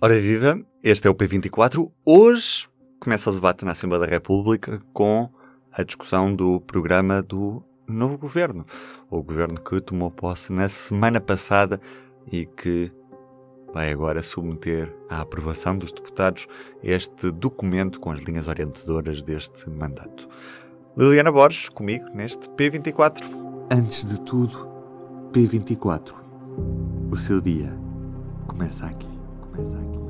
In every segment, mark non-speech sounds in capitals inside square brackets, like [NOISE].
Ora viva, este é o P24. Hoje começa o debate na Assembleia da República com a discussão do programa do novo governo. O governo que tomou posse na semana passada e que vai agora submeter à aprovação dos deputados este documento com as linhas orientadoras deste mandato. Liliana Borges, comigo neste P24. Antes de tudo, P24. O seu dia começa aqui. Começa aqui.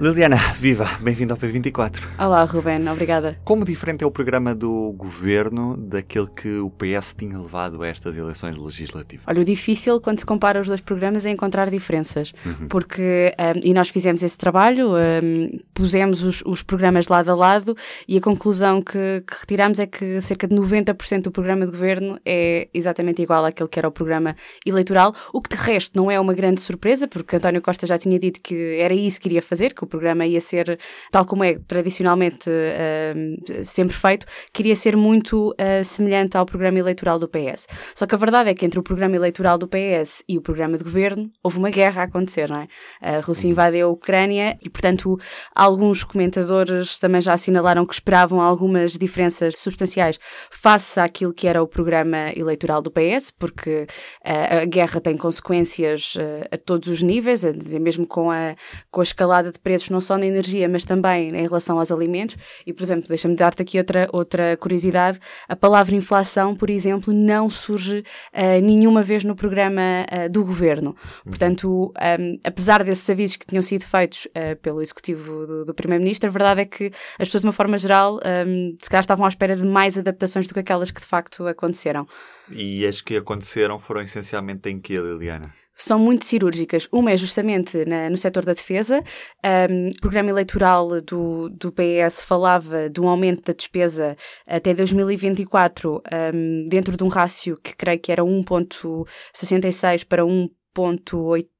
Liliana, viva! Bem-vindo ao P24. Olá, Ruben, obrigada. Como diferente é o programa do governo daquele que o PS tinha levado a estas eleições legislativas? Olha, o difícil quando se compara os dois programas é encontrar diferenças, uhum. porque, um, e nós fizemos esse trabalho, um, pusemos os, os, programas lado a lado e a conclusão que, que retiramos é que cerca de 90% do programa de governo é exatamente igual àquele que era o programa eleitoral, o que de resto não é uma grande surpresa, porque António Costa já tinha dito que era isso que iria fazer, que o programa ia ser, tal como é tradicionalmente uh, sempre feito, queria ser muito uh, semelhante ao programa eleitoral do PS. Só que a verdade é que entre o programa eleitoral do PS e o programa de governo houve uma guerra a acontecer, não é? A Rússia uhum. invadiu a Ucrânia e, portanto, alguns comentadores também já assinalaram que esperavam algumas diferenças substanciais face àquilo que era o programa eleitoral do PS, porque uh, a guerra tem consequências a todos os níveis, mesmo com a, com a escalada de preços preços não só na energia, mas também em relação aos alimentos. E, por exemplo, deixa-me dar-te aqui outra, outra curiosidade: a palavra inflação, por exemplo, não surge uh, nenhuma vez no programa uh, do governo. Portanto, um, apesar desses avisos que tinham sido feitos uh, pelo executivo do, do Primeiro-Ministro, a verdade é que as pessoas, de uma forma geral, um, se calhar estavam à espera de mais adaptações do que aquelas que de facto aconteceram. E as que aconteceram foram essencialmente em que, Liliana? São muito cirúrgicas. Uma é justamente na, no setor da defesa. Um, o programa eleitoral do, do PS falava de um aumento da despesa até 2024 um, dentro de um rácio que creio que era 1.66 para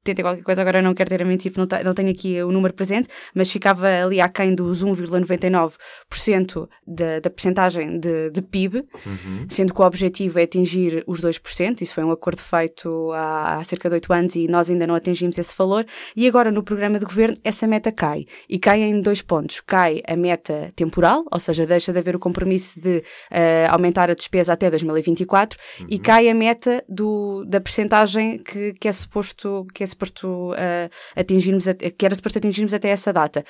1 1.80 qualquer coisa, agora não quero ter a mentir, não, não tenho aqui o número presente, mas ficava ali aquém dos 1,99% da, da percentagem de, de PIB, uhum. sendo que o objetivo é atingir os 2%, isso foi um acordo feito há, há cerca de 8 anos e nós ainda não atingimos esse valor, e agora no programa de governo essa meta cai, e cai em dois pontos, cai a meta temporal, ou seja, deixa de haver o compromisso de uh, aumentar a despesa até 2024, uhum. e cai a meta do, da percentagem que, que é suposto, que é suposto uh, atingirmos, que era suposto atingirmos até essa data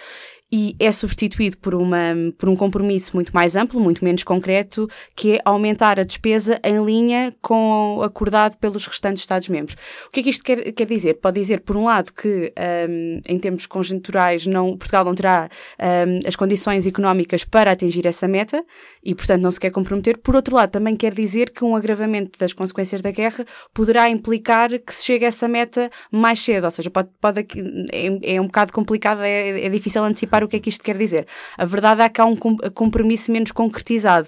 e é substituído por, uma, por um compromisso muito mais amplo, muito menos concreto, que é aumentar a despesa em linha com o acordado pelos restantes Estados-membros. O que é que isto quer, quer dizer? Pode dizer, por um lado, que um, em termos conjunturais não, Portugal não terá um, as condições económicas para atingir essa meta e, portanto, não se quer comprometer. Por outro lado, também quer dizer que um agravamento das consequências da guerra poderá implicar que se chegue a essa meta mais cedo, ou seja, pode, pode, é, é um bocado complicado, é, é difícil antecipar o que é que isto quer dizer. A verdade é que há um compromisso menos concretizado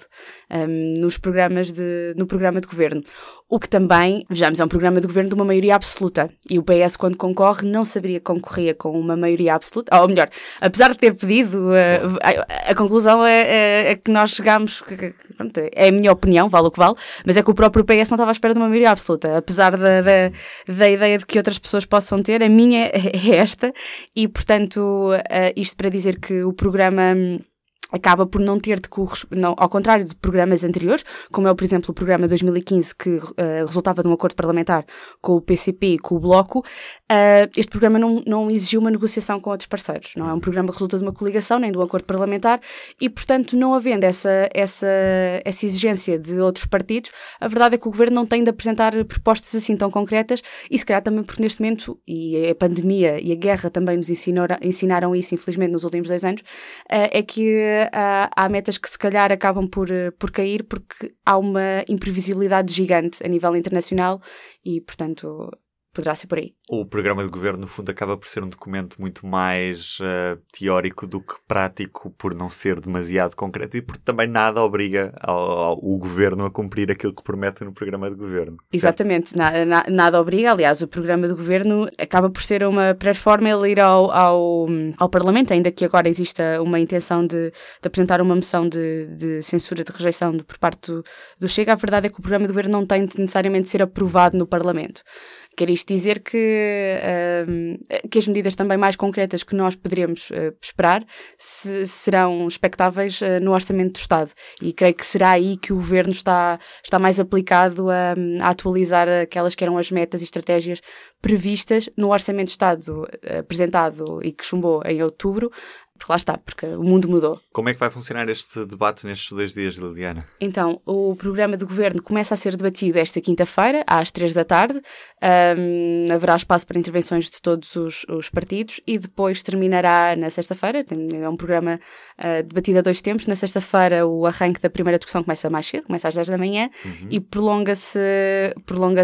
um, nos programas de, no programa de governo. O que também, vejamos, é um programa de governo de uma maioria absoluta. E o PS, quando concorre, não saberia que concorria com uma maioria absoluta. Ou melhor, apesar de ter pedido, uh, a, a, conclusão é, é, é, que nós chegamos. Que, que, pronto, é a minha opinião, vale o que vale, mas é que o próprio PS não estava à espera de uma maioria absoluta. Apesar da, da, da ideia de que outras pessoas possam ter, a minha [LAUGHS] é esta. E, portanto, uh, isto para dizer que o programa acaba por não ter de não, ao contrário de programas anteriores, como é, por exemplo, o programa 2015 que uh, resultava de um acordo parlamentar com o PCP e com o Bloco, uh, este programa não, não exigiu uma negociação com outros parceiros. Não é um programa que resulta de uma coligação nem de um acordo parlamentar e, portanto, não havendo essa, essa, essa exigência de outros partidos, a verdade é que o governo não tem de apresentar propostas assim tão concretas e, se calhar, também porque neste momento, e a pandemia e a guerra também nos ensinaram, ensinaram isso, infelizmente, nos últimos dois anos, uh, é que uh, há metas que se calhar acabam por, uh, por cair porque há uma imprevisibilidade gigante a nível internacional e, portanto, poderá ser por aí. O programa de governo, no fundo, acaba por ser um documento muito mais uh, teórico do que prático, por não ser demasiado concreto e porque também nada obriga ao, ao, o governo a cumprir aquilo que promete no programa de governo. Exatamente, na, na, nada obriga. Aliás, o programa de governo acaba por ser uma pré-forma ele ir ao, ao, ao, Parlamento, ainda que agora exista uma intenção de, de apresentar uma moção de, de, censura, de rejeição por parte do, do Chega. A verdade é que o programa de governo não tem de necessariamente ser aprovado no Parlamento. Quer isto dizer que, uh, que as medidas também mais concretas que nós poderemos uh, esperar se, serão expectáveis uh, no Orçamento do Estado. E creio que será aí que o Governo está, está mais aplicado a, a atualizar aquelas que eram as metas e estratégias previstas no Orçamento de Estado apresentado e que chumbou em outubro, porque lá está, porque o mundo mudou. Como é que vai funcionar este debate nestes dois dias, Liliana? Então, o programa de governo começa a ser debatido esta quinta-feira, às três da tarde. Um, haverá espaço para intervenções de todos os, os partidos e depois terminará na sexta-feira. É um programa uh, debatido a dois tempos. Na sexta-feira, o arranque da primeira discussão começa mais cedo, começa às 10 da manhã uhum. e prolonga-se prolonga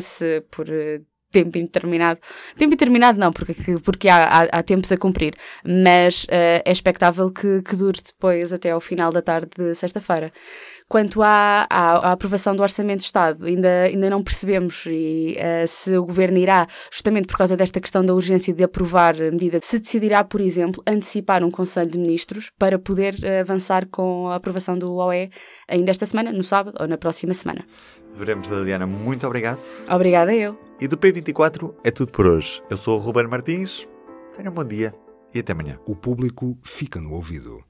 por tempo indeterminado. Tempo indeterminado não, porque, porque há, há, há tempos a cumprir, mas uh, é expectável que, que dure depois até ao final da tarde de sexta-feira. Quanto à, à, à, aprovação do Orçamento de Estado, ainda, ainda não percebemos e, uh, se o Governo irá, justamente por causa desta questão da urgência de aprovar a medida, se decidirá, por exemplo, antecipar um Conselho de Ministros para poder uh, avançar com a aprovação do OE ainda esta semana, no sábado ou na próxima semana. Veremos, Liliana. Muito obrigado. Obrigada eu. E do P24 é tudo por hoje. Eu sou o Ruben Martins. Tenha um bom dia e até amanhã. O público fica no ouvido.